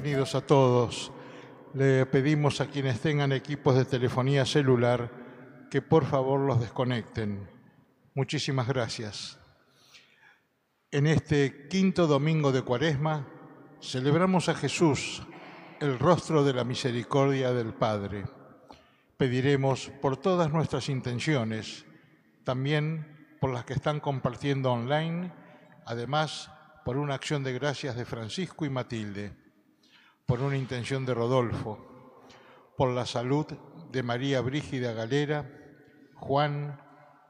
bienvenidos a todos. Le pedimos a quienes tengan equipos de telefonía celular que por favor los desconecten. Muchísimas gracias. En este quinto domingo de Cuaresma celebramos a Jesús, el rostro de la misericordia del Padre. Pediremos por todas nuestras intenciones, también por las que están compartiendo online, además por una acción de gracias de Francisco y Matilde, por una intención de Rodolfo, por la salud de María Brígida Galera, Juan,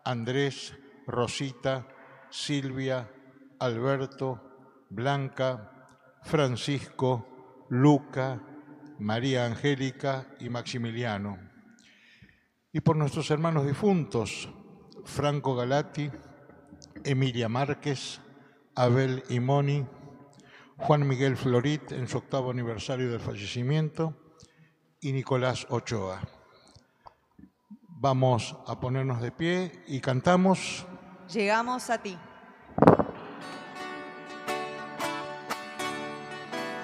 Andrés, Rosita, Silvia, Alberto, Blanca, Francisco, Luca, María Angélica y Maximiliano. Y por nuestros hermanos difuntos, Franco Galati, Emilia Márquez, Abel Imoni, Juan Miguel Florit en su octavo aniversario del fallecimiento y Nicolás Ochoa. Vamos a ponernos de pie y cantamos. Llegamos a ti.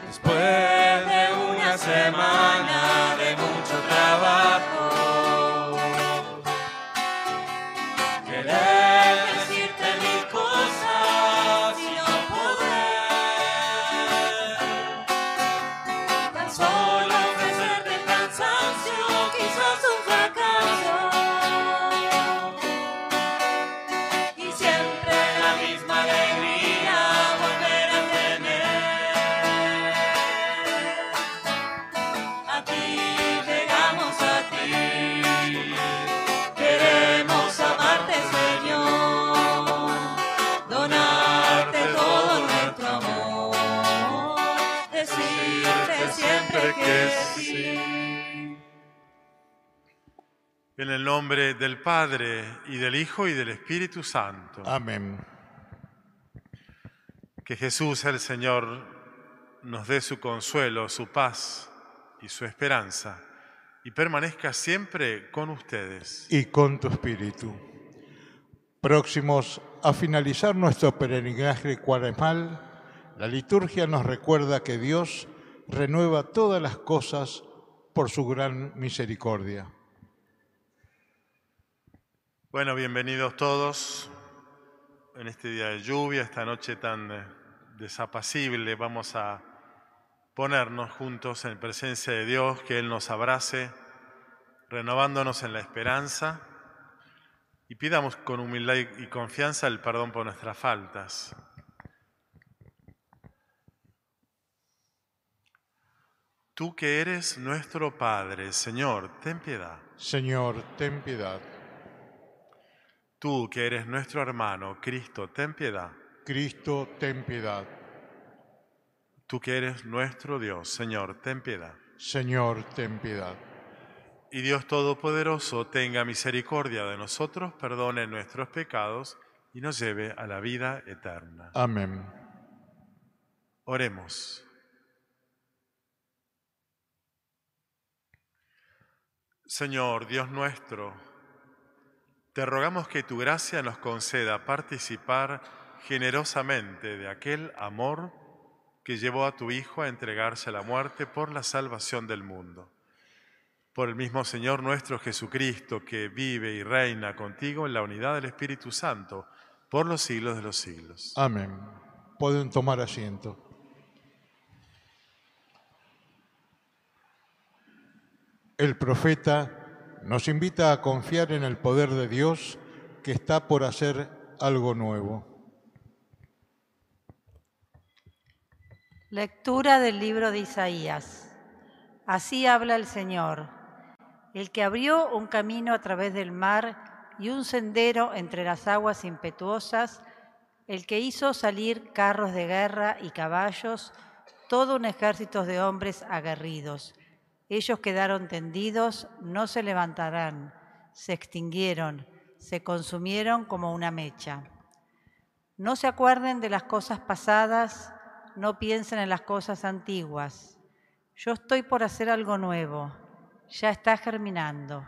Después de una semana de mucho trabajo, En el nombre del Padre y del Hijo y del Espíritu Santo. Amén. Que Jesús el Señor nos dé su consuelo, su paz y su esperanza y permanezca siempre con ustedes. Y con tu espíritu. Próximos a finalizar nuestro peregrinaje cuaresmal, la liturgia nos recuerda que Dios renueva todas las cosas por su gran misericordia. Bueno, bienvenidos todos en este día de lluvia, esta noche tan desapacible. Vamos a ponernos juntos en presencia de Dios, que Él nos abrace, renovándonos en la esperanza y pidamos con humildad y confianza el perdón por nuestras faltas. Tú que eres nuestro Padre, Señor, ten piedad. Señor, ten piedad. Tú que eres nuestro hermano, Cristo, ten piedad. Cristo, ten piedad. Tú que eres nuestro Dios, Señor, ten piedad. Señor, ten piedad. Y Dios Todopoderoso tenga misericordia de nosotros, perdone nuestros pecados y nos lleve a la vida eterna. Amén. Oremos. Señor, Dios nuestro, te rogamos que tu gracia nos conceda participar generosamente de aquel amor que llevó a tu Hijo a entregarse a la muerte por la salvación del mundo. Por el mismo Señor nuestro Jesucristo, que vive y reina contigo en la unidad del Espíritu Santo, por los siglos de los siglos. Amén. Pueden tomar asiento. El profeta nos invita a confiar en el poder de Dios que está por hacer algo nuevo. Lectura del libro de Isaías. Así habla el Señor, el que abrió un camino a través del mar y un sendero entre las aguas impetuosas, el que hizo salir carros de guerra y caballos, todo un ejército de hombres aguerridos. Ellos quedaron tendidos, no se levantarán, se extinguieron, se consumieron como una mecha. No se acuerden de las cosas pasadas, no piensen en las cosas antiguas. Yo estoy por hacer algo nuevo, ya está germinando.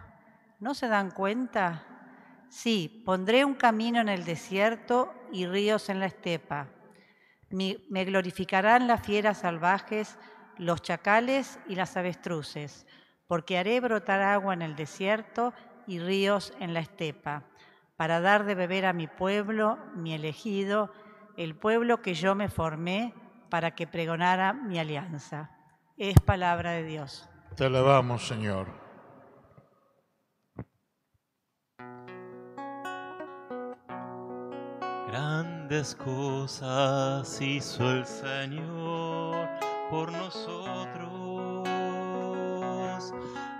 ¿No se dan cuenta? Sí, pondré un camino en el desierto y ríos en la estepa. Me glorificarán las fieras salvajes, los chacales y las avestruces, porque haré brotar agua en el desierto y ríos en la estepa, para dar de beber a mi pueblo, mi elegido, el pueblo que yo me formé para que pregonara mi alianza. Es palabra de Dios. Te alabamos, Señor. Grandes cosas hizo el Señor por nosotros.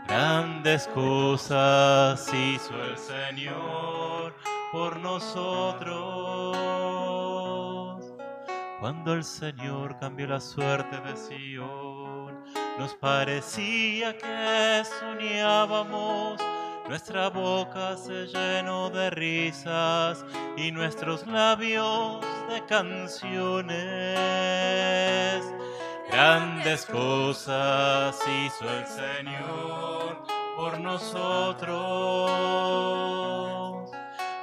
Grandes cosas hizo el Señor por nosotros. Cuando el Señor cambió la suerte de Sion, nos parecía que soñábamos. Nuestra boca se llenó de risas y nuestros labios de canciones. Grandes cosas hizo el Señor por nosotros.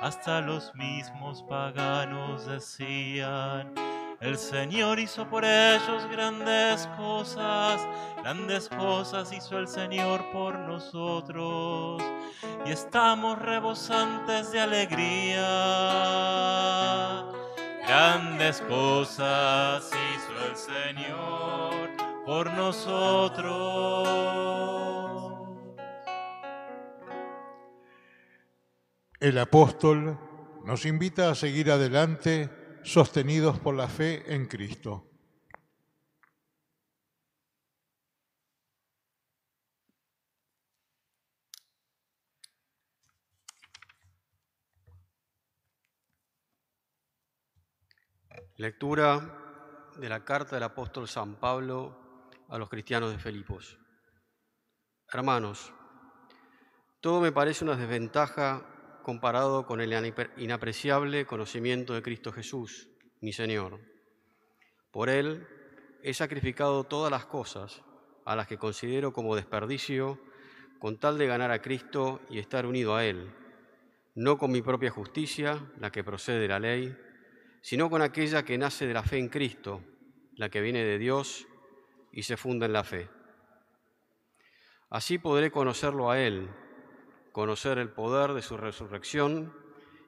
Hasta los mismos paganos decían, el Señor hizo por ellos grandes cosas, grandes cosas hizo el Señor por nosotros y estamos rebosantes de alegría. Grandes cosas hizo el Señor por nosotros. El apóstol nos invita a seguir adelante sostenidos por la fe en Cristo. Lectura de la carta del apóstol San Pablo a los cristianos de Filipos. Hermanos, todo me parece una desventaja comparado con el inapreciable conocimiento de Cristo Jesús, mi Señor. Por Él he sacrificado todas las cosas a las que considero como desperdicio con tal de ganar a Cristo y estar unido a Él, no con mi propia justicia, la que procede de la ley, sino con aquella que nace de la fe en Cristo, la que viene de Dios y se funda en la fe. Así podré conocerlo a Él, conocer el poder de su resurrección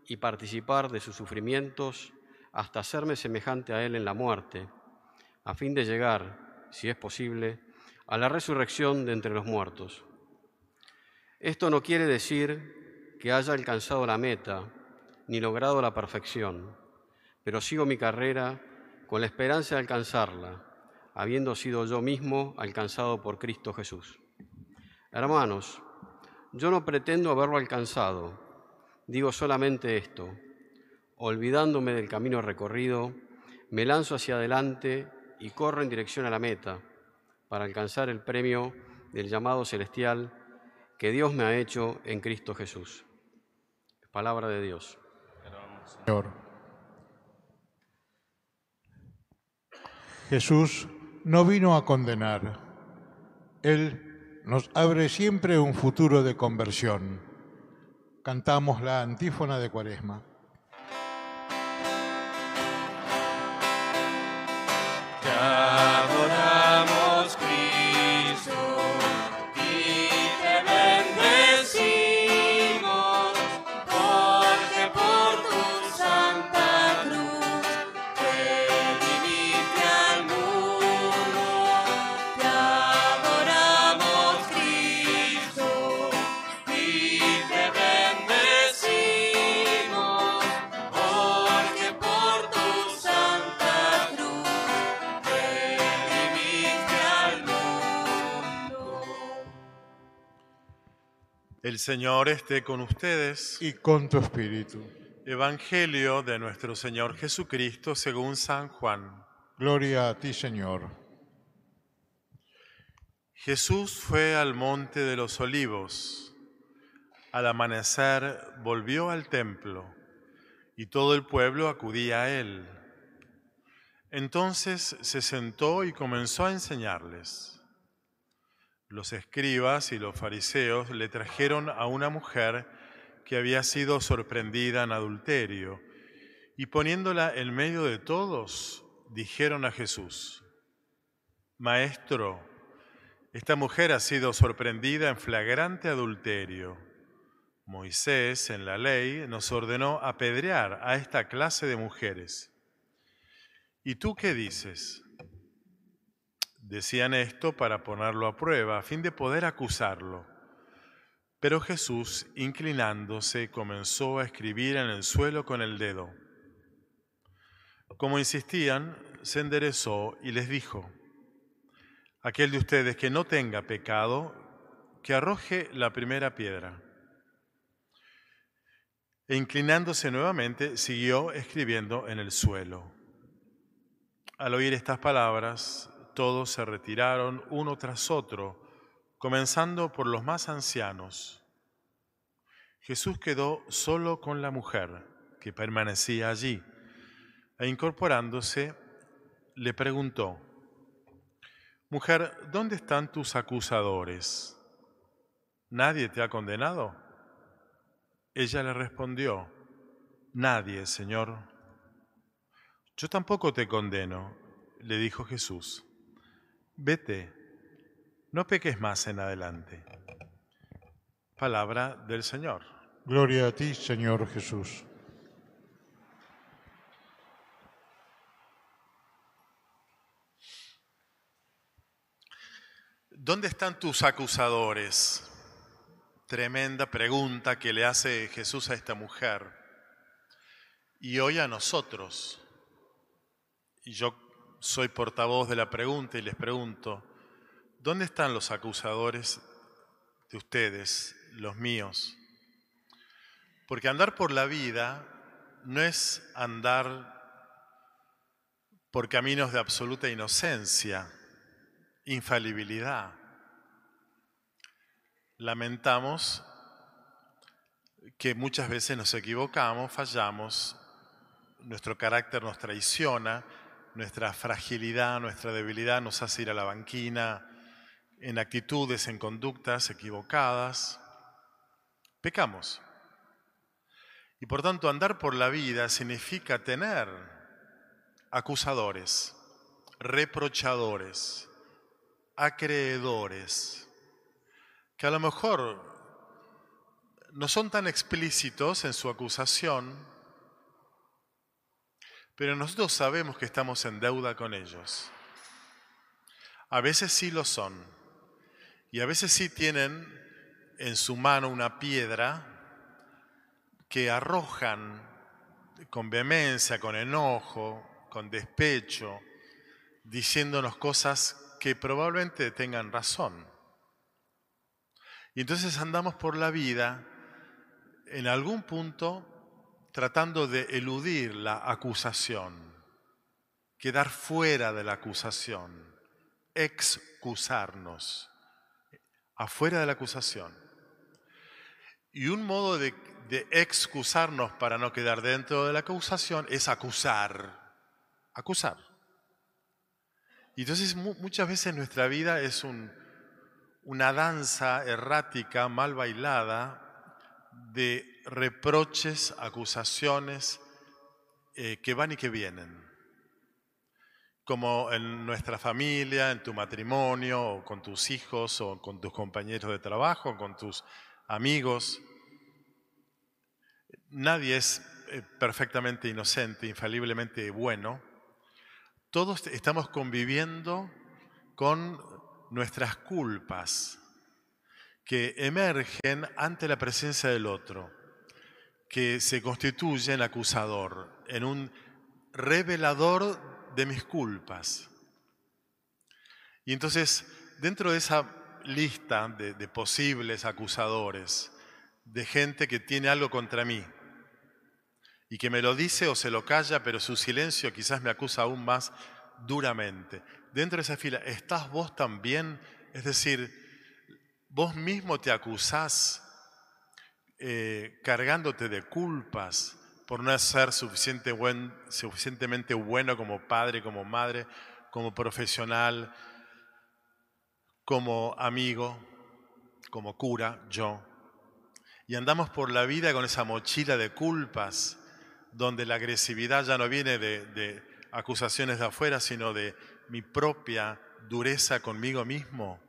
y participar de sus sufrimientos hasta hacerme semejante a Él en la muerte, a fin de llegar, si es posible, a la resurrección de entre los muertos. Esto no quiere decir que haya alcanzado la meta ni logrado la perfección pero sigo mi carrera con la esperanza de alcanzarla, habiendo sido yo mismo alcanzado por Cristo Jesús. Hermanos, yo no pretendo haberlo alcanzado, digo solamente esto, olvidándome del camino recorrido, me lanzo hacia adelante y corro en dirección a la meta para alcanzar el premio del llamado celestial que Dios me ha hecho en Cristo Jesús. Palabra de Dios. Señor. Jesús no vino a condenar. Él nos abre siempre un futuro de conversión. Cantamos la antífona de Cuaresma. El Señor esté con ustedes. Y con tu espíritu. Evangelio de nuestro Señor Jesucristo según San Juan. Gloria a ti, Señor. Jesús fue al monte de los olivos. Al amanecer volvió al templo y todo el pueblo acudía a él. Entonces se sentó y comenzó a enseñarles. Los escribas y los fariseos le trajeron a una mujer que había sido sorprendida en adulterio, y poniéndola en medio de todos, dijeron a Jesús, Maestro, esta mujer ha sido sorprendida en flagrante adulterio. Moisés en la ley nos ordenó apedrear a esta clase de mujeres. ¿Y tú qué dices? Decían esto para ponerlo a prueba, a fin de poder acusarlo. Pero Jesús, inclinándose, comenzó a escribir en el suelo con el dedo. Como insistían, se enderezó y les dijo, aquel de ustedes que no tenga pecado, que arroje la primera piedra. E inclinándose nuevamente, siguió escribiendo en el suelo. Al oír estas palabras, todos se retiraron uno tras otro, comenzando por los más ancianos. Jesús quedó solo con la mujer que permanecía allí, e incorporándose, le preguntó, Mujer, ¿dónde están tus acusadores? ¿Nadie te ha condenado? Ella le respondió, Nadie, Señor. Yo tampoco te condeno, le dijo Jesús vete, no peques más en adelante. Palabra del Señor. Gloria a ti, Señor Jesús. ¿Dónde están tus acusadores? Tremenda pregunta que le hace Jesús a esta mujer. Y hoy a nosotros. Y yo soy portavoz de la pregunta y les pregunto, ¿dónde están los acusadores de ustedes, los míos? Porque andar por la vida no es andar por caminos de absoluta inocencia, infalibilidad. Lamentamos que muchas veces nos equivocamos, fallamos, nuestro carácter nos traiciona, nuestra fragilidad, nuestra debilidad nos hace ir a la banquina en actitudes, en conductas equivocadas. Pecamos. Y por tanto andar por la vida significa tener acusadores, reprochadores, acreedores, que a lo mejor no son tan explícitos en su acusación, pero nosotros sabemos que estamos en deuda con ellos. A veces sí lo son. Y a veces sí tienen en su mano una piedra que arrojan con vehemencia, con enojo, con despecho, diciéndonos cosas que probablemente tengan razón. Y entonces andamos por la vida en algún punto tratando de eludir la acusación, quedar fuera de la acusación, excusarnos, afuera de la acusación. Y un modo de, excusarnos para no quedar dentro de la acusación es acusar, acusar. Y entonces muchas veces nuestra vida es una danza errática, mal bailada, de reproches, acusaciones eh, que van y que vienen. Como en nuestra familia, en tu matrimonio, o con tus hijos, o con tus compañeros de trabajo, con tus amigos. Nadie es eh, perfectamente inocente, infaliblemente bueno. Todos estamos conviviendo con nuestras culpas que emergen ante la presencia del otro que se constituye en acusador, en un revelador de mis culpas. Y entonces, dentro de esa lista de, posibles acusadores, de gente que tiene algo contra mí, y que me lo dice o se lo calla, pero su silencio quizás me acusa aún más duramente. Dentro de esa fila, ¿estás vos también? Es decir, vos mismo te acusás eh, cargándote de culpas por no ser suficientemente bueno como padre, como madre, como profesional, como amigo, como cura, yo. Y andamos por la vida con esa mochila de culpas, donde la agresividad ya no viene de acusaciones de afuera, sino de mi propia dureza conmigo mismo?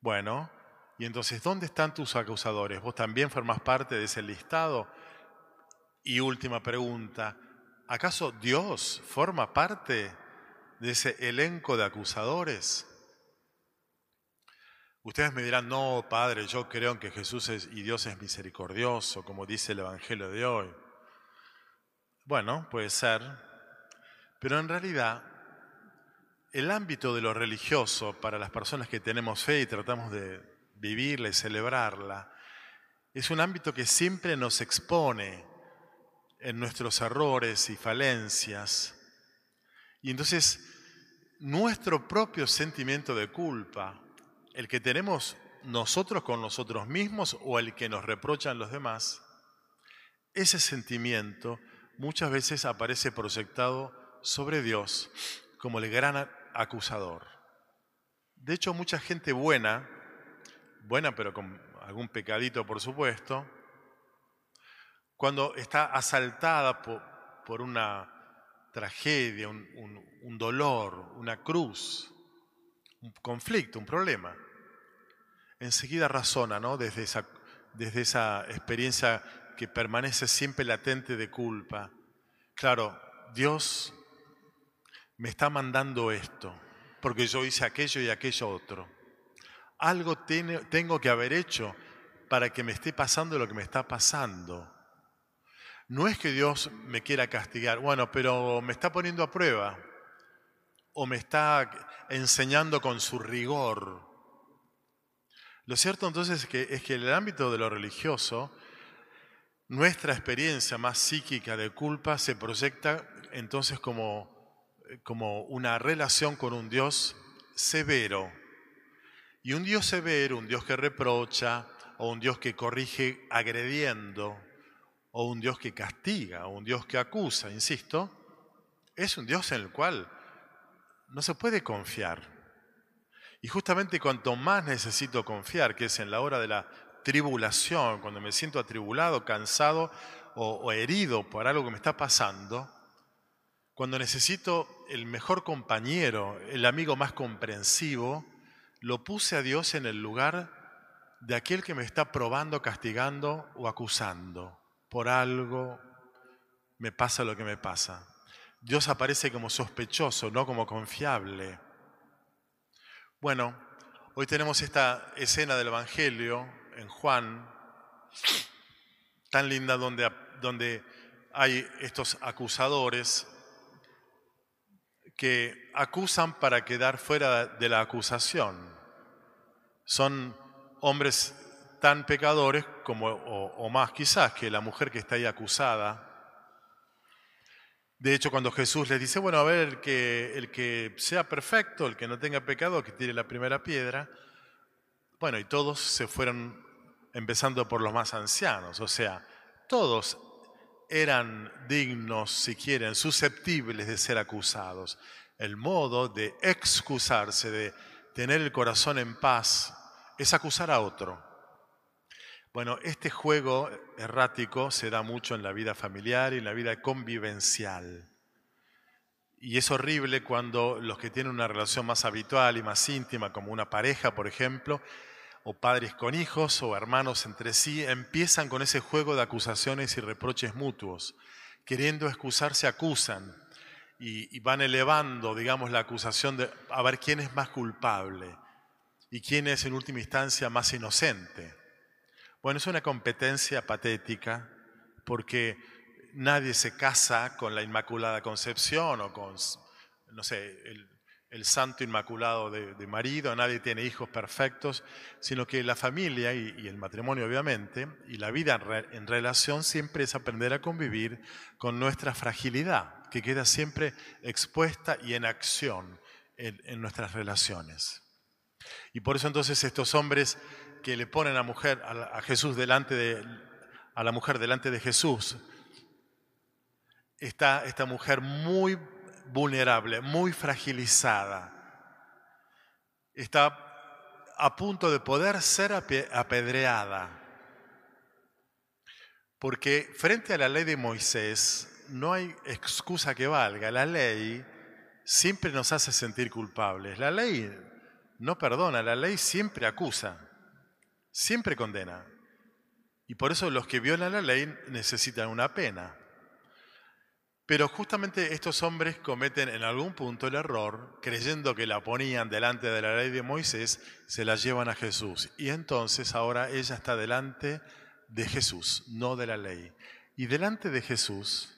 Bueno, y entonces, ¿dónde están tus acusadores? ¿Vos también formás parte de ese listado? Y última pregunta, ¿acaso Dios forma parte de ese elenco de acusadores? Ustedes me dirán, no, Padre, yo creo en que Jesús es, y Dios es misericordioso, como dice el Evangelio de hoy. Bueno, puede ser, pero en realidad el ámbito de lo religioso para las personas que tenemos fe y tratamos de vivirla y celebrarla, es un ámbito que siempre nos expone en nuestros errores y falencias. Y entonces nuestro propio sentimiento de culpa, el que tenemos nosotros con nosotros mismos o el que nos reprochan los demás, ese sentimiento muchas veces aparece proyectado sobre Dios como el gran acusador. De hecho, mucha gente buena, buena pero con algún pecadito por supuesto, cuando está asaltada por, una tragedia, un, dolor, una cruz, un conflicto, un problema, enseguida razona, ¿no? Desde esa, desde esa experiencia que permanece siempre latente de culpa. Claro, Dios me está mandando esto, porque yo hice aquello y aquello otro. Algo tengo que haber hecho para que me esté pasando lo que me está pasando. No es que Dios me quiera castigar, bueno, pero me está poniendo a prueba o me está enseñando con su rigor. Lo cierto entonces es que, es que en el ámbito de lo religioso, nuestra experiencia más psíquica de culpa se proyecta entonces como, como una relación con un Dios severo. Y un Dios severo, un Dios que reprocha, o un Dios que corrige agrediendo, o un Dios que castiga, o un Dios que acusa, insisto, es un Dios en el cual no se puede confiar. Y justamente cuanto más necesito confiar, que es en la hora de la tribulación, cuando me siento atribulado, cansado o, herido por algo que me está pasando, cuando necesito el mejor compañero, el amigo más comprensivo, lo puse a Dios en el lugar de aquel que me está probando, castigando o acusando. Por algo me pasa lo que me pasa. Dios aparece como sospechoso, no como confiable. Bueno, hoy tenemos esta escena del Evangelio en Juan, tan linda donde, donde hay estos acusadores que acusan para quedar fuera de la acusación. Son hombres tan pecadores como, o, más quizás que la mujer que está ahí acusada. De hecho, cuando Jesús les dice, bueno, a ver, el que, el que sea perfecto, el que no tenga pecado, que tire la primera piedra, bueno, y todos se fueron empezando por los más ancianos, o sea, todos eran dignos, si quieren, susceptibles de ser acusados. El modo de excusarse, de tener el corazón en paz, es acusar a otro. Bueno, este juego errático se da mucho en la vida familiar y en la vida convivencial. Y es horrible cuando los que tienen una relación más habitual y más íntima, como una pareja, por ejemplo, o padres con hijos o hermanos entre sí, empiezan con ese juego de acusaciones y reproches mutuos. Queriendo excusarse, acusan y, van elevando, digamos, la acusación de a ver quién es más culpable y quién es en última instancia más inocente. Bueno, es una competencia patética porque nadie se casa con la Inmaculada Concepción o con, no sé, el, el santo inmaculado de, marido, nadie tiene hijos perfectos, sino que la familia y, el matrimonio obviamente, y la vida en, relación siempre es aprender a convivir con nuestra fragilidad, que queda siempre expuesta y en acción en, nuestras relaciones. Y por eso entonces estos hombres que le ponen a, mujer, a, Jesús delante de, a la mujer delante de Jesús, está esta mujer muy vulnerable, muy fragilizada. Está a punto de poder ser apedreada. Porque frente a la ley de Moisés no hay excusa que valga. La ley siempre nos hace sentir culpables. La ley no perdona, la ley siempre acusa, siempre condena. Y por eso los que violan la ley necesitan una pena. Pero justamente estos hombres cometen en algún punto el error, creyendo que la ponían delante de la ley de Moisés, se la llevan a Jesús. Y entonces ahora ella está delante de Jesús, no de la ley. Y delante de Jesús,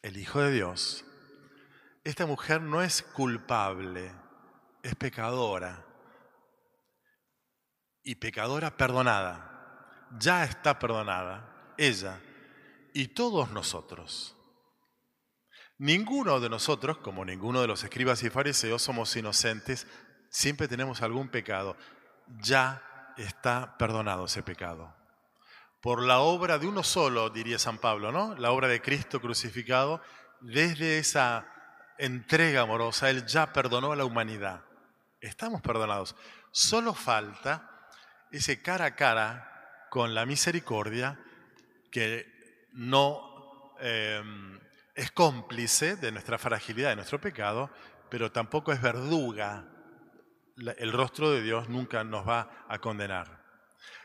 el Hijo de Dios, esta mujer no es culpable, es pecadora. Y pecadora perdonada. Ya está perdonada, ella y todos nosotros. Ninguno de nosotros, como ninguno de los escribas y fariseos, somos inocentes, siempre tenemos algún pecado. Ya está perdonado ese pecado. Por la obra de uno solo, diría San Pablo, ¿no? La obra de Cristo crucificado, desde esa entrega amorosa, Él ya perdonó a la humanidad. Estamos perdonados. Solo falta ese cara a cara con la misericordia que no eh, es cómplice de nuestra fragilidad, de nuestro pecado, pero tampoco es verduga. El rostro de Dios nunca nos va a condenar.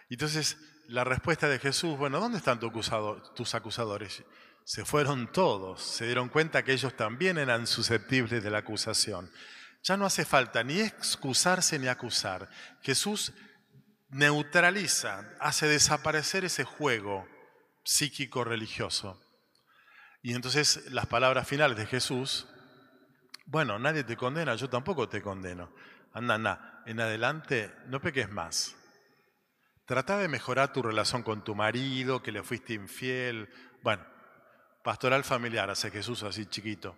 Entonces, la respuesta de Jesús, bueno, ¿dónde están tus acusadores? Se fueron todos, se dieron cuenta que ellos también eran susceptibles de la acusación. Ya no hace falta ni excusarse ni acusar. Jesús neutraliza, hace desaparecer ese juego psíquico religioso y entonces las palabras finales de Jesús, bueno, nadie te condena, yo tampoco te condeno. Anda, anda, en adelante no peques más. Trata de mejorar tu relación con tu marido, que le fuiste infiel. Bueno, pastoral familiar, hace Jesús así chiquito.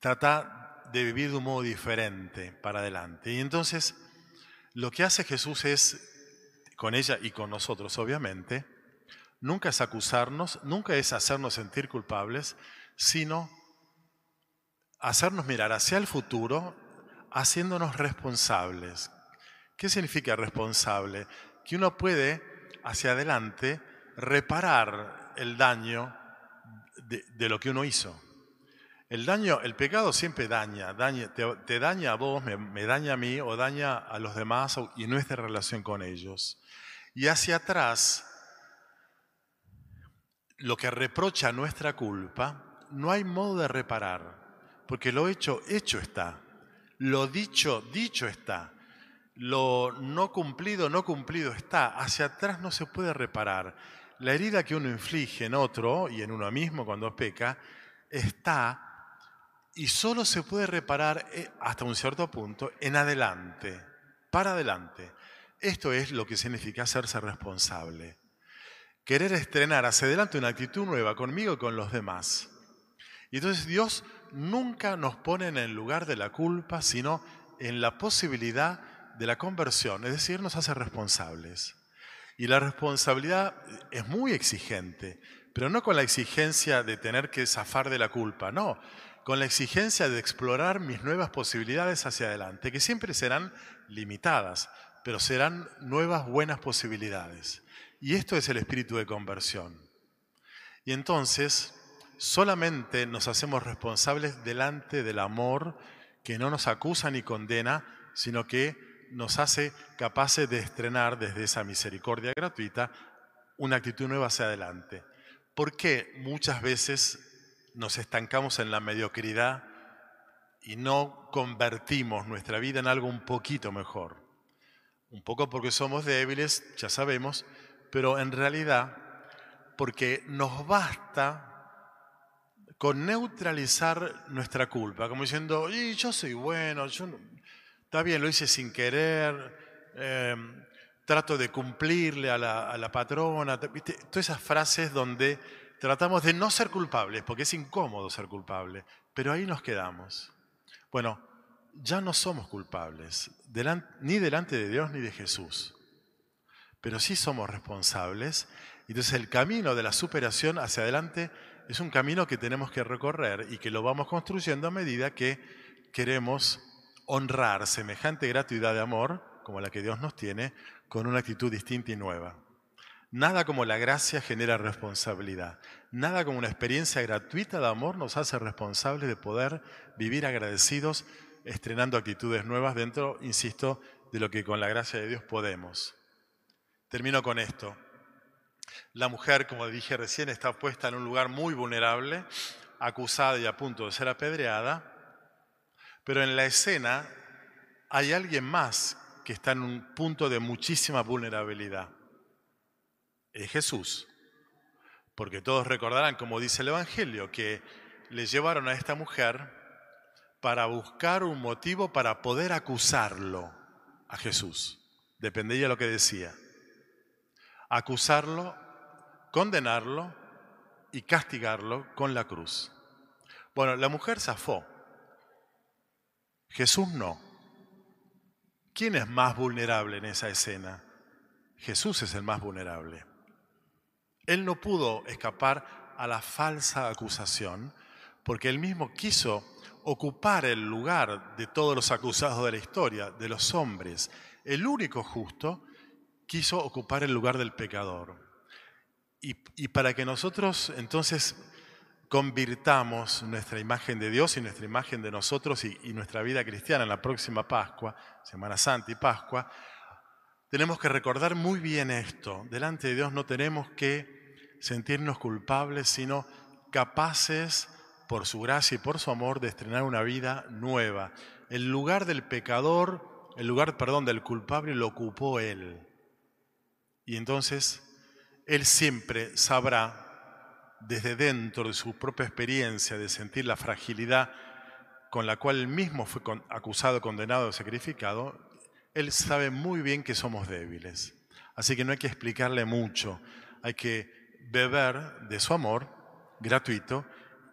Trata de vivir de un modo diferente para adelante. Y entonces lo que hace Jesús es, con ella y con nosotros obviamente, nunca es acusarnos, nunca es hacernos sentir culpables, sino hacernos mirar hacia el futuro haciéndonos responsables. ¿Qué significa responsable? Que uno puede hacia adelante reparar el daño de, lo que uno hizo. El daño, el pecado siempre daña, daña te, daña a vos, me, daña a mí o daña a los demás y nuestra relación con ellos. Y hacia atrás lo que reprocha nuestra culpa, no hay modo de reparar, porque lo hecho, hecho está. Lo dicho, dicho está. Lo no cumplido, no cumplido está. Hacia atrás no se puede reparar. La herida que uno inflige en otro y en uno mismo cuando peca está y solo se puede reparar eh, hasta un cierto punto en adelante, para adelante. Esto es lo que significa hacerse responsable querer estrenar hacia adelante una actitud nueva conmigo y con los demás. Y entonces Dios nunca nos pone en el lugar de la culpa, sino en la posibilidad de la conversión, es decir, nos hace responsables. Y la responsabilidad es muy exigente, pero no con la exigencia de tener que zafar de la culpa, no, con la exigencia de explorar mis nuevas posibilidades hacia adelante, que siempre serán limitadas, pero serán nuevas buenas posibilidades. Y esto es el espíritu de conversión. Y entonces solamente nos hacemos responsables delante del amor que no nos acusa ni condena, sino que nos hace capaces de estrenar desde esa misericordia gratuita una actitud nueva hacia adelante. ¿Por qué muchas veces nos estancamos en la mediocridad y no convertimos nuestra vida en algo un poquito mejor? Un poco porque somos débiles, ya sabemos, pero en realidad porque nos basta con neutralizar nuestra culpa, como diciendo, y yo soy bueno, yo está bien, lo hice sin querer, em, trato de cumplirle a la, patrona, todas esas frases donde tratamos de no ser culpables, porque es incómodo ser culpable, pero ahí nos quedamos. Bueno, ya no somos culpables, ni delante de Dios ni de Jesús pero sí somos responsables. Entonces el camino de la superación hacia adelante es un camino que tenemos que recorrer y que lo vamos construyendo a medida que queremos honrar semejante gratuidad de amor, como la que Dios nos tiene, con una actitud distinta y nueva. Nada como la gracia genera responsabilidad. Nada como una experiencia gratuita de amor nos hace responsables de poder vivir agradecidos, estrenando actitudes nuevas dentro, insisto, de lo que con la gracia de Dios podemos. Termino con esto. La mujer, como dije recién, está puesta en un lugar muy vulnerable, acusada y a punto de ser apedreada, pero en la escena hay alguien más que está en un punto de muchísima vulnerabilidad. Es Jesús. Porque todos recordarán, como dice el Evangelio, que le llevaron a esta mujer para buscar un motivo para poder acusarlo a Jesús. Dependía de lo que decía. Acusarlo, condenarlo y castigarlo con la cruz. Bueno, la mujer zafó. Jesús no. ¿Quién es más vulnerable en esa escena? Jesús es el más vulnerable. Él no pudo escapar a la falsa acusación porque él mismo quiso ocupar el lugar de todos los acusados de la historia, de los hombres. El único justo quiso ocupar el lugar del pecador. Y, para que nosotros entonces convirtamos nuestra imagen de Dios y nuestra imagen de nosotros y, y nuestra vida cristiana en la próxima Pascua, Semana Santa y Pascua, tenemos que recordar muy bien esto. Delante de Dios no tenemos que sentirnos culpables, sino capaces, por su gracia y por su amor, de estrenar una vida nueva. El lugar del pecador, el lugar, perdón, del culpable lo ocupó Él. Y entonces Él siempre sabrá, desde dentro de su propia experiencia, de sentir la fragilidad con la cual Él mismo fue acusado, condenado, sacrificado, Él sabe muy bien que somos débiles. Así que no hay que explicarle mucho, hay que beber de su amor gratuito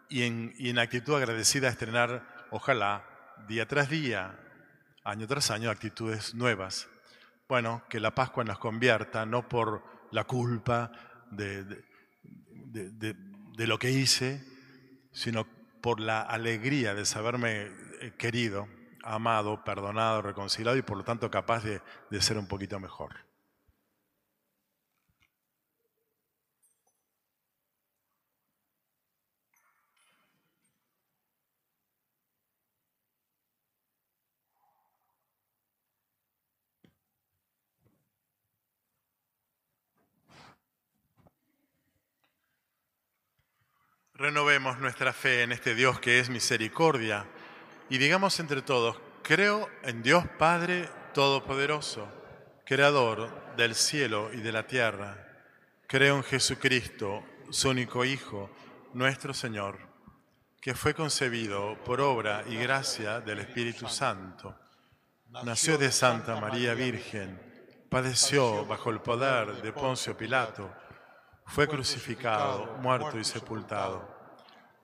y en, y en actitud agradecida estrenar, ojalá, día tras día, año tras año, actitudes nuevas bueno, que la Pascua nos convierta, no por la culpa de, lo que hice, sino por la alegría de saberme eh, querido, amado, perdonado, reconciliado y por lo tanto capaz de ser un poquito mejor. Renovemos nuestra fe en este Dios que es misericordia y digamos entre todos, creo en Dios Padre Todopoderoso, Creador del cielo y de la tierra. Creo en Jesucristo, su único Hijo, nuestro Señor, que fue concebido por obra y gracia del Espíritu Santo. Nació de Santa María Virgen, padeció bajo el poder de Poncio Pilato, fue crucificado, muerto y sepultado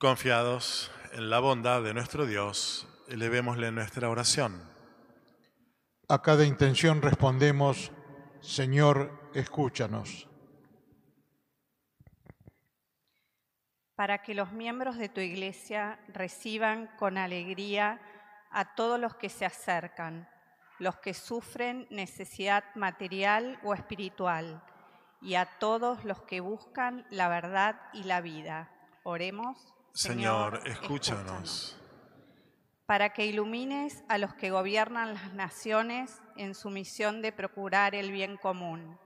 Confiados en la bondad de nuestro Dios, elevémosle nuestra oración. A cada intención respondemos, Señor, escúchanos. Para que los miembros de tu iglesia reciban con alegría a todos los que se acercan, los que sufren necesidad material o espiritual, y a todos los que buscan la verdad y la vida. Oremos. Señor, escúchanos. Para que ilumines a los que gobiernan las naciones en su misión de procurar el bien común,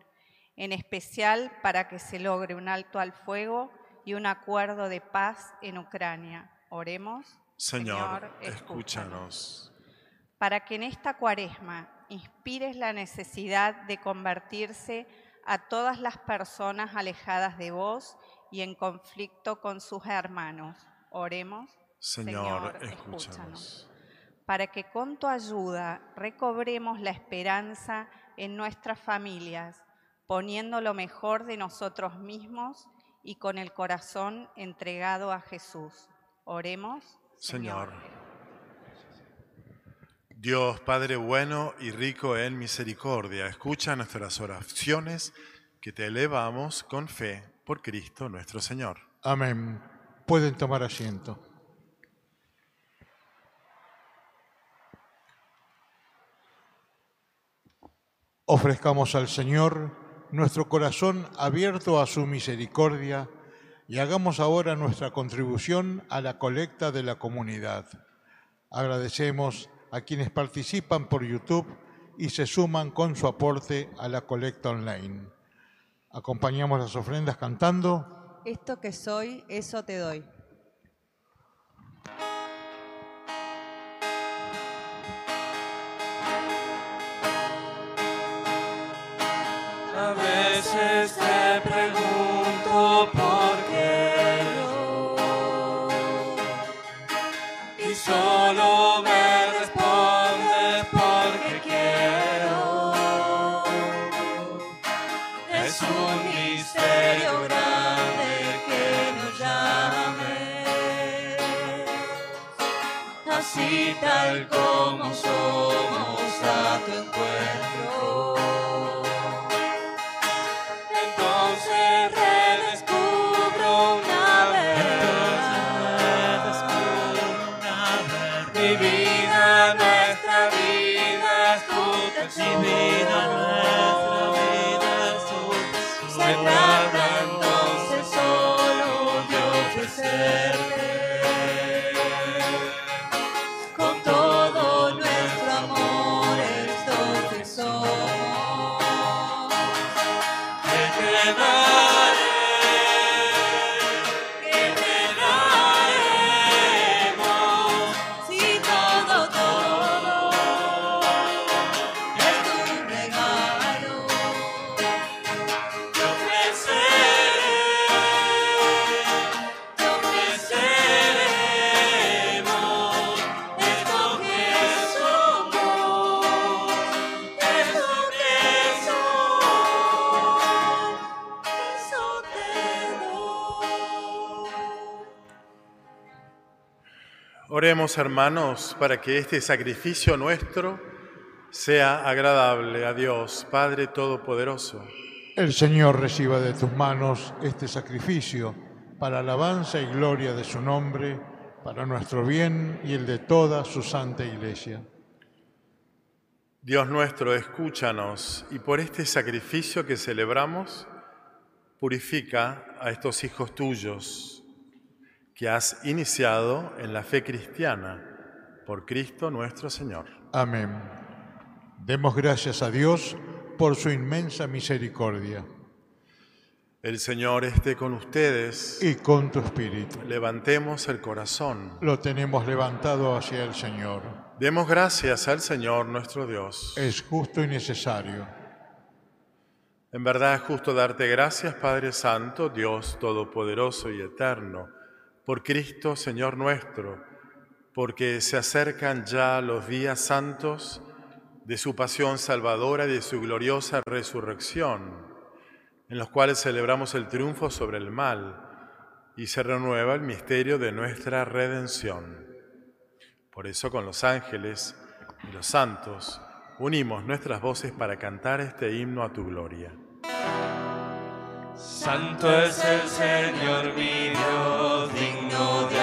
en especial para que se logre un alto al fuego y un acuerdo de paz en Ucrania. Oremos. Señor, escúchanos. Para que en esta cuaresma inspires la necesidad de convertirse a todas las personas alejadas de vos y en conflicto con sus hermanos. Oremos. Señor, escúchanos. para que con tu ayuda recobremos la esperanza en nuestras familias, poniendo lo mejor de nosotros mismos y con el corazón entregado a Jesús. Oremos. Señor. Dios Padre bueno y rico en misericordia, escucha nuestras oraciones que te elevamos con fe por Cristo nuestro Señor. Amén. Pueden tomar asiento. Ofrezcamos al Señor nuestro corazón abierto a su misericordia y hagamos ahora nuestra contribución a la colecta de la comunidad. Agradecemos a quienes participan por YouTube y se suman con su aporte a la colecta online. Acompañamos las ofrendas cantando. Esto que soy, eso te doy. A veces Es un misterio grande que nos llames así tal como somos a tu encuentro. Oremos hermanos para que este sacrificio nuestro sea agradable a Dios, Padre Todopoderoso. El Señor reciba de tus manos este sacrificio para alabanza y gloria de su nombre, para nuestro bien y el de toda su santa iglesia. Dios nuestro, escúchanos y por este sacrificio que celebramos, purifica a estos hijos tuyos que has iniciado en la fe cristiana por Cristo nuestro Señor. Amén. Demos gracias a Dios por su inmensa misericordia El Señor esté con ustedes. y con tu espíritu. Levantemos el corazón. Lo tenemos levantado hacia el Señor. Demos gracias al Señor nuestro Dios. Es justo y necesario. En verdad es justo darte gracias, Padre Santo, Dios Todopoderoso y Eterno, por Cristo, Señor nuestro, porque se acercan ya los días santos de su pasión salvadora y de su gloriosa resurrección, en los cuales celebramos el triunfo sobre el mal y se renueva el misterio de nuestra redención. Por eso con los ángeles y los santos unimos nuestras voces para cantar este himno a tu gloria. Santo es el Señor mi Dios, digno de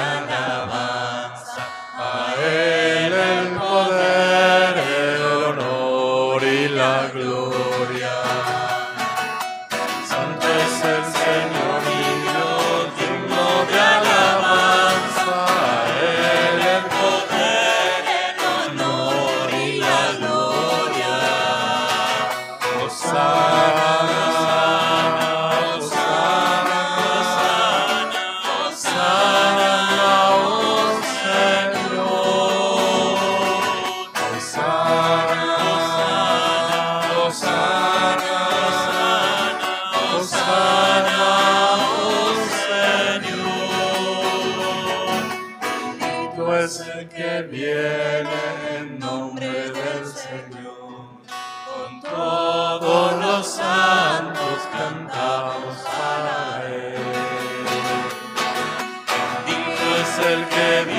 viene en nombre del Señor. Con todos los santos cantamos para Él. Bendito es el que viene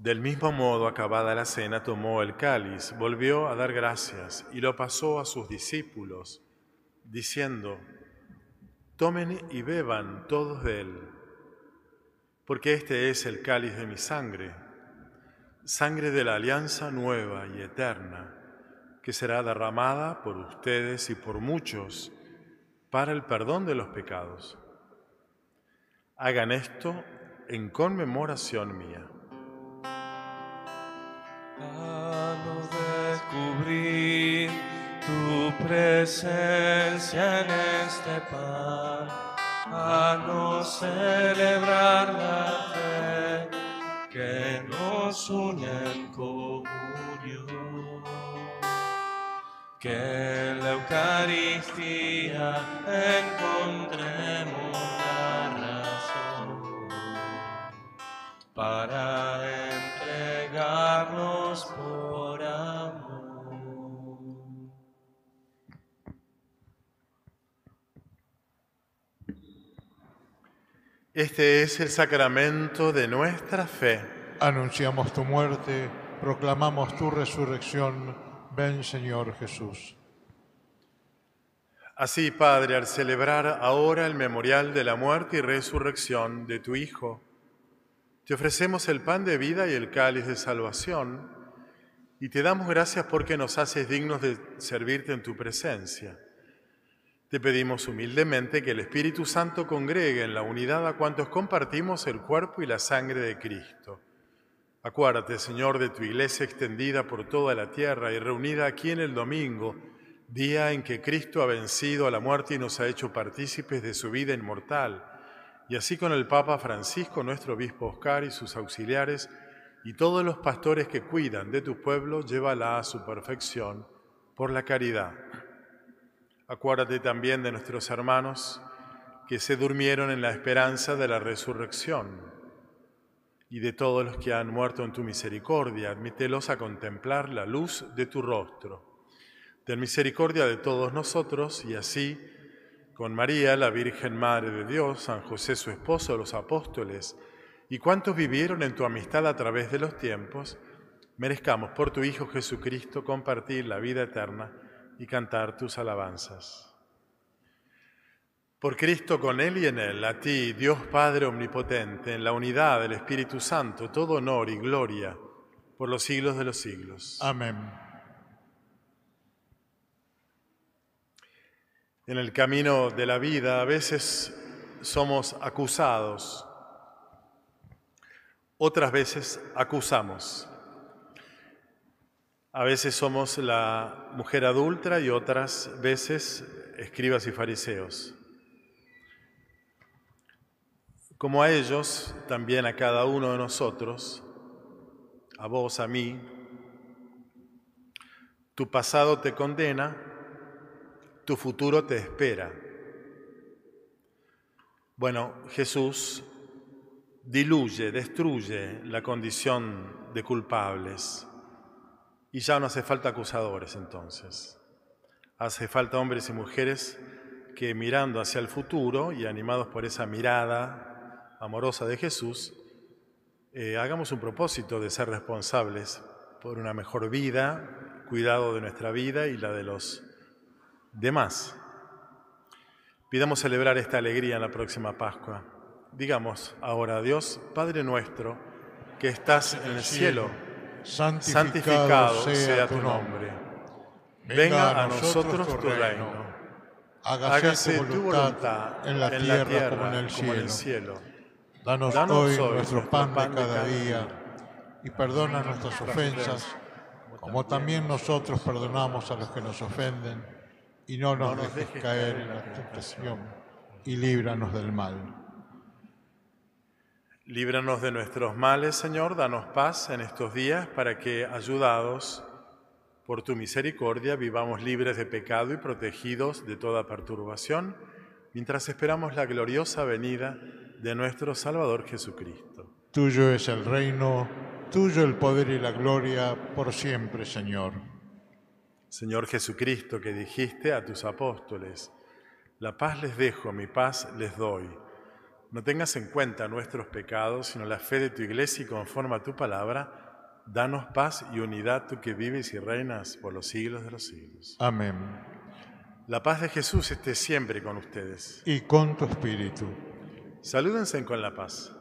Del mismo modo, acabada la cena, tomó el cáliz, volvió a dar gracias y lo pasó a sus discípulos, diciendo, Tomen y beban todos de él, porque este es el cáliz de mi sangre, sangre de la alianza nueva y eterna, que será derramada por ustedes y por muchos para el perdón de los pecados. Hagan esto en conmemoración mía. Descubrir tu presencia en este pan, Haznos celebrar la fe que nos une en comunión. Que en la Eucaristía encontremos la razón para por amor. Este es el sacramento de nuestra fe. Anunciamos tu muerte, proclamamos tu resurrección. Ven, Señor Jesús. Así, Padre, al celebrar ahora el memorial de la muerte y resurrección de tu Hijo, te ofrecemos el pan de vida y el cáliz de salvación, y te damos gracias porque nos haces dignos de servirte en tu presencia. Te pedimos humildemente que el Espíritu Santo congregue en la unidad a cuantos compartimos el cuerpo y la sangre de Cristo. Acuérdate, Señor, de tu iglesia extendida por toda la tierra y reunida aquí en el domingo, día en que Cristo ha vencido a la muerte y nos ha hecho partícipes de su vida inmortal, y así con el Papa Francisco, nuestro obispo Oscar y sus auxiliares, y todos los pastores que cuidan de tu pueblo, llévala a su perfección por la caridad. Acuérdate también de nuestros hermanos que se durmieron en la esperanza de la resurrección y de todos los que han muerto en tu misericordia. Admítelos a contemplar la luz de tu rostro. Ten misericordia de todos nosotros y así, con María, la Virgen Madre de Dios, San José su esposo, los apóstoles, y cuantos vivieron en tu amistad a través de los tiempos, merezcamos por tu Hijo Jesucristo compartir la vida eterna y cantar tus alabanzas. Por Cristo, con Él y en Él, a ti, Dios Padre Omnipotente, en la unidad del Espíritu Santo, todo honor y gloria por los siglos de los siglos. Amén. En el camino de la vida a veces somos acusados, otras veces acusamos. A veces somos la mujer adulta y otras veces escribas y fariseos. Como a ellos, también a cada uno de nosotros, a vos, a mí, tu pasado te condena, tu futuro te espera. Bueno, Jesús diluye, destruye la condición de culpables. Y ya no hace falta acusadores entonces. Hace falta hombres y mujeres que mirando hacia el futuro y animados por esa mirada amorosa de Jesús, eh, hagamos un propósito de ser responsables por una mejor vida, cuidado de nuestra vida y la de los demás. Pidamos celebrar esta alegría en la próxima Pascua. Digamos ahora a Dios, Padre nuestro, que estás en el cielo, santificado, sea tu nombre. Venga a nosotros tu reino. Hágase tu voluntad en la tierra como en el cielo. Danos, hoy nuestro pan de cada día y perdona nuestras ofensas, como también nosotros perdonamos a los que nos ofenden, y no nos dejes caer en la tentación, y líbranos del mal. Líbranos de nuestros males, Señor, danos paz en estos días para que, ayudados por tu misericordia, vivamos libres de pecado y protegidos de toda perturbación, mientras esperamos la gloriosa venida de nuestro Salvador Jesucristo. Tuyo es el reino, tuyo el poder y la gloria por siempre, Señor. Señor Jesucristo, que dijiste a tus apóstoles, la paz les dejo, mi paz les doy. No tengas en cuenta nuestros pecados, sino la fe de tu iglesia y conforme a tu palabra, danos paz y unidad, tú que vives y reinas por los siglos de los siglos. Amén. La paz de Jesús esté siempre con ustedes. Y con tu espíritu. Salúdense con la paz.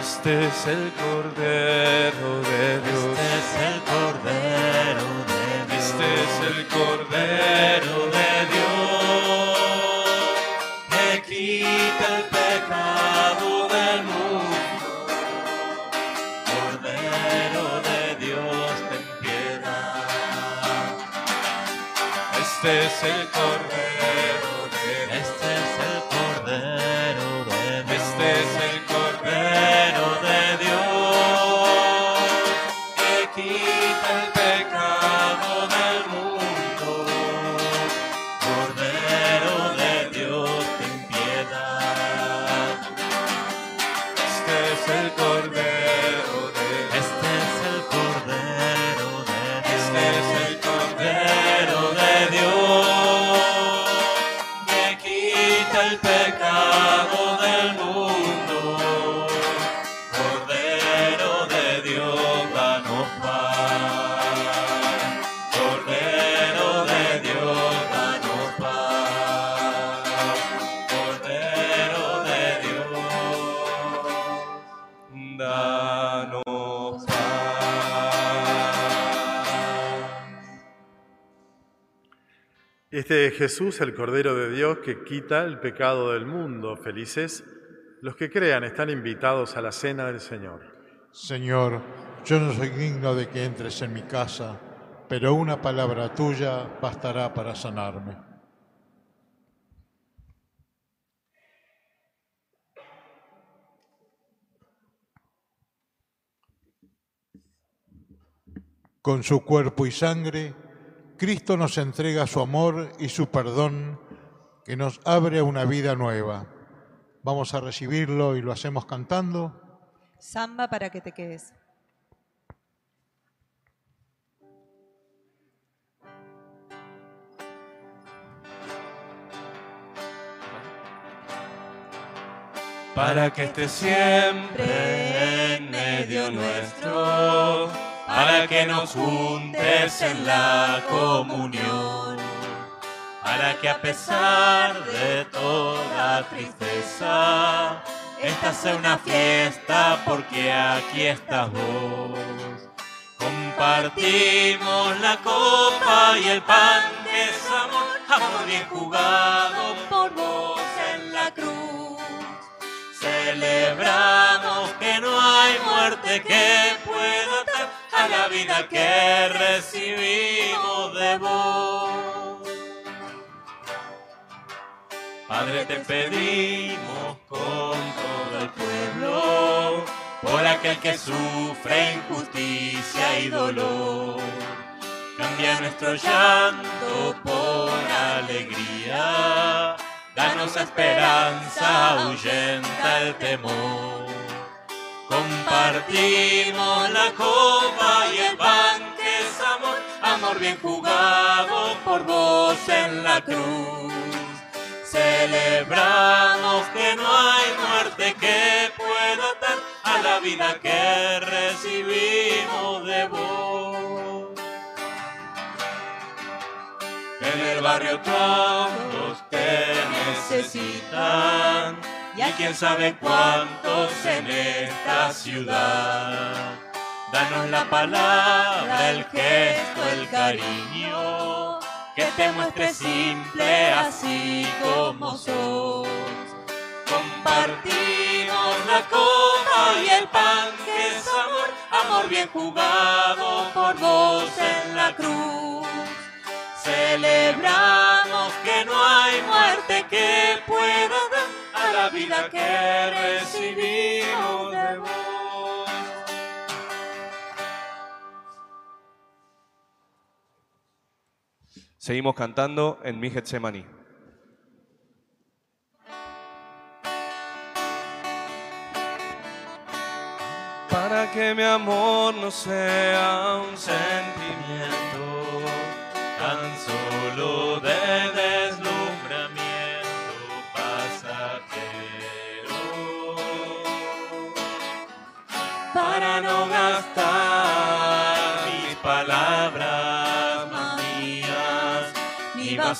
Este es el Cordero de Dios. Este es el Cordero de Dios. Este es el Cordero de Dios. Que quita el pecado del mundo. Cordero de Dios, ten piedad. Este es el Cordero Este es Jesús, el Cordero de Dios, que quita el pecado del mundo. Felices los que crean están invitados a la cena del Señor. Señor, yo no soy digno de que entres en mi casa, pero una palabra tuya bastará para sanarme. Con su cuerpo y sangre, Cristo nos entrega su amor y su perdón que nos abre a una vida nueva. Vamos a recibirlo y lo hacemos cantando. Samba para que te quedes. para que esté siempre en medio nuestro, para que nos juntes en la comunión, para que a pesar de toda tristeza, esta sea una fiesta porque aquí estás vos. Compartimos la copa y el pan que es amor bien jugado por vos en la cruz. Celebramos que no hay muerte que pueda la vida que recibimos de vos. Padre, te pedimos con todo el pueblo, por aquel que sufre injusticia y dolor. Cambia nuestro llanto por alegría, danos esperanza, ahuyenta el temor. Compartimos la copa y el pan que es amor, amor bien jugado por vos en la cruz. Celebramos que no hay muerte que pueda atar a la vida que recibimos de vos. En el barrio todos te necesitan y hay quien sabe cuántos en esta ciudad. Danos la palabra, el gesto, el cariño, que te muestre simple así como sos. Compartimos la copa y el pan que es amor, amor bien jugado por vos en la cruz. Celebramos que no hay muerte que pueda la vida que recibimos de vos. Seguimos cantando en mi Getsemaní. Para que mi amor no sea un sentimiento tan solo de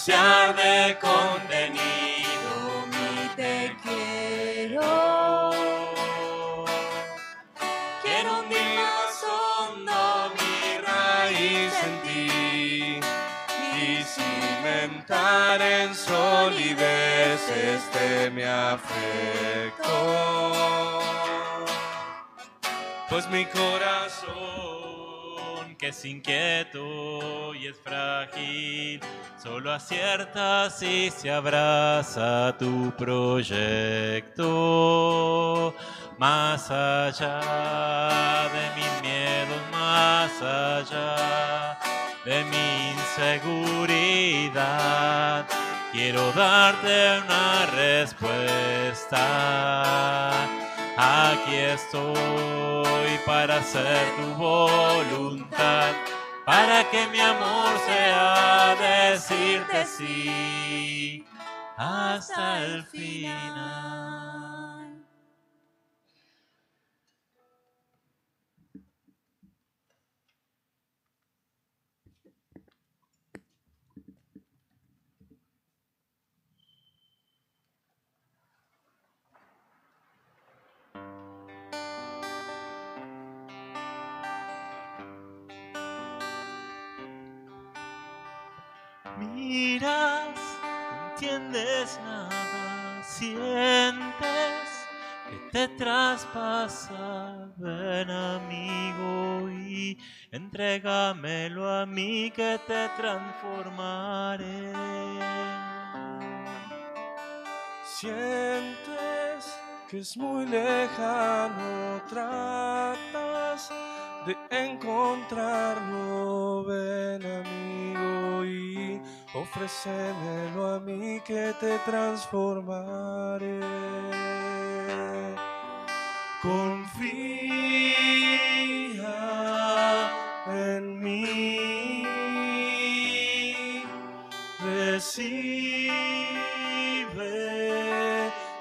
de contenido mi te quiero. Quiero hundir más hondo mi raíz en ti y cimentar en solidez este mi afecto. Pues mi corazón, es inquieto y es frágil, solo acierta si se abraza tu proyecto. Más allá de mis miedos, más allá de mi inseguridad, quiero darte una respuesta. Aquí estoy para hacer tu voluntad, para que mi amor sea decirte sí hasta el final. Miras, no entiendes nada, sientes que te traspasa. Ven amigo y entrégamelo a mí que te transformaré. Sientes que es muy lejano, tratas de encontrarlo, ven amigo y ofrécemelo a mí que te transformaré. Confía en mí, recibe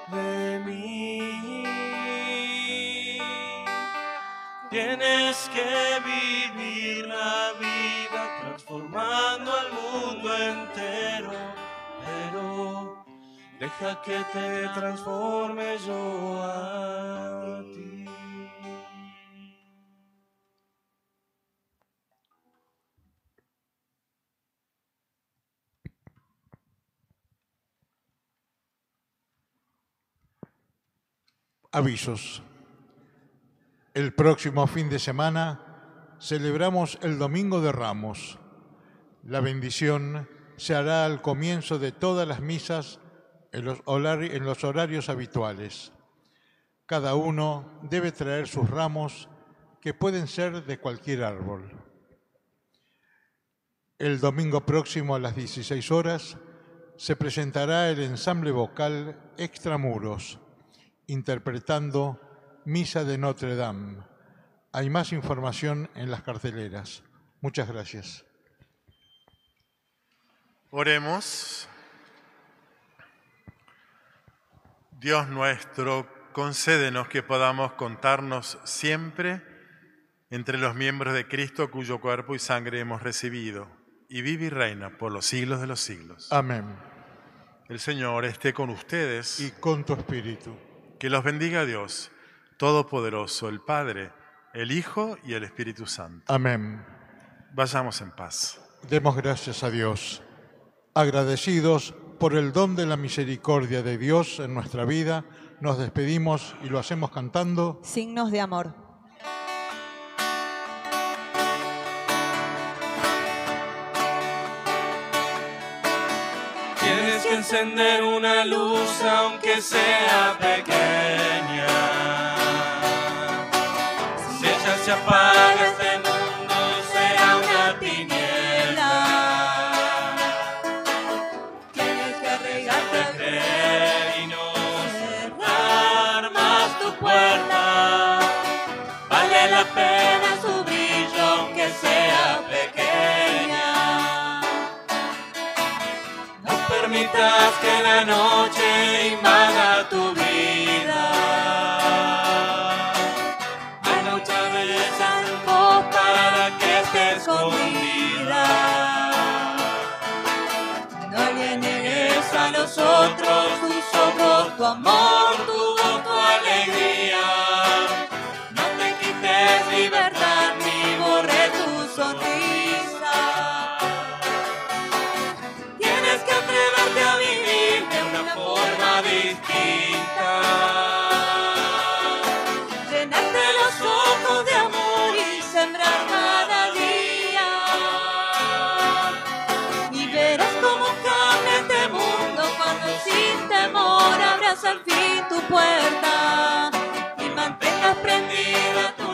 de mí. Tienes que vivir que te transforme yo a ti. Avisos. El próximo fin de semana celebramos el Domingo de Ramos. La bendición se hará al comienzo de todas las misas en los, horarios habituales. Cada uno debe traer sus ramos, que pueden ser de cualquier árbol. El domingo próximo a las 16 horas se presentará el ensamble vocal Extramuros, interpretando Misa de Notre Dame. Hay más información en las carteleras. Muchas gracias. Oremos. Dios nuestro, concédenos que podamos contarnos siempre entre los miembros de Cristo cuyo cuerpo y sangre hemos recibido, y vive y reina por los siglos de los siglos. Amén. El Señor esté con ustedes. Y con tu espíritu. Que los bendiga Dios, Todopoderoso, el Padre, el Hijo y el Espíritu Santo. Amén. Vayamos en paz. Demos gracias a Dios. Agradecidos por el don de la misericordia de Dios en nuestra vida, nos despedimos y lo hacemos cantando. Signos de amor. Tienes que encender una luz aunque sea pequeña. Si ella se apaga, permitas que la noche invada tu vida. Hay muchas veces en para que estés escondida. No le niegues a los otros tus ojos, tu amor, tu voz, tu alegría. No te quites libertad ni borre tu sonrisa. Atreverte a vivir de una forma distinta. Llenarte los ojos de amor y sembrar cada día. Y verás cómo cambia este mundo cuando sin temor abras al fin tu puerta. Y mantengas prendida tu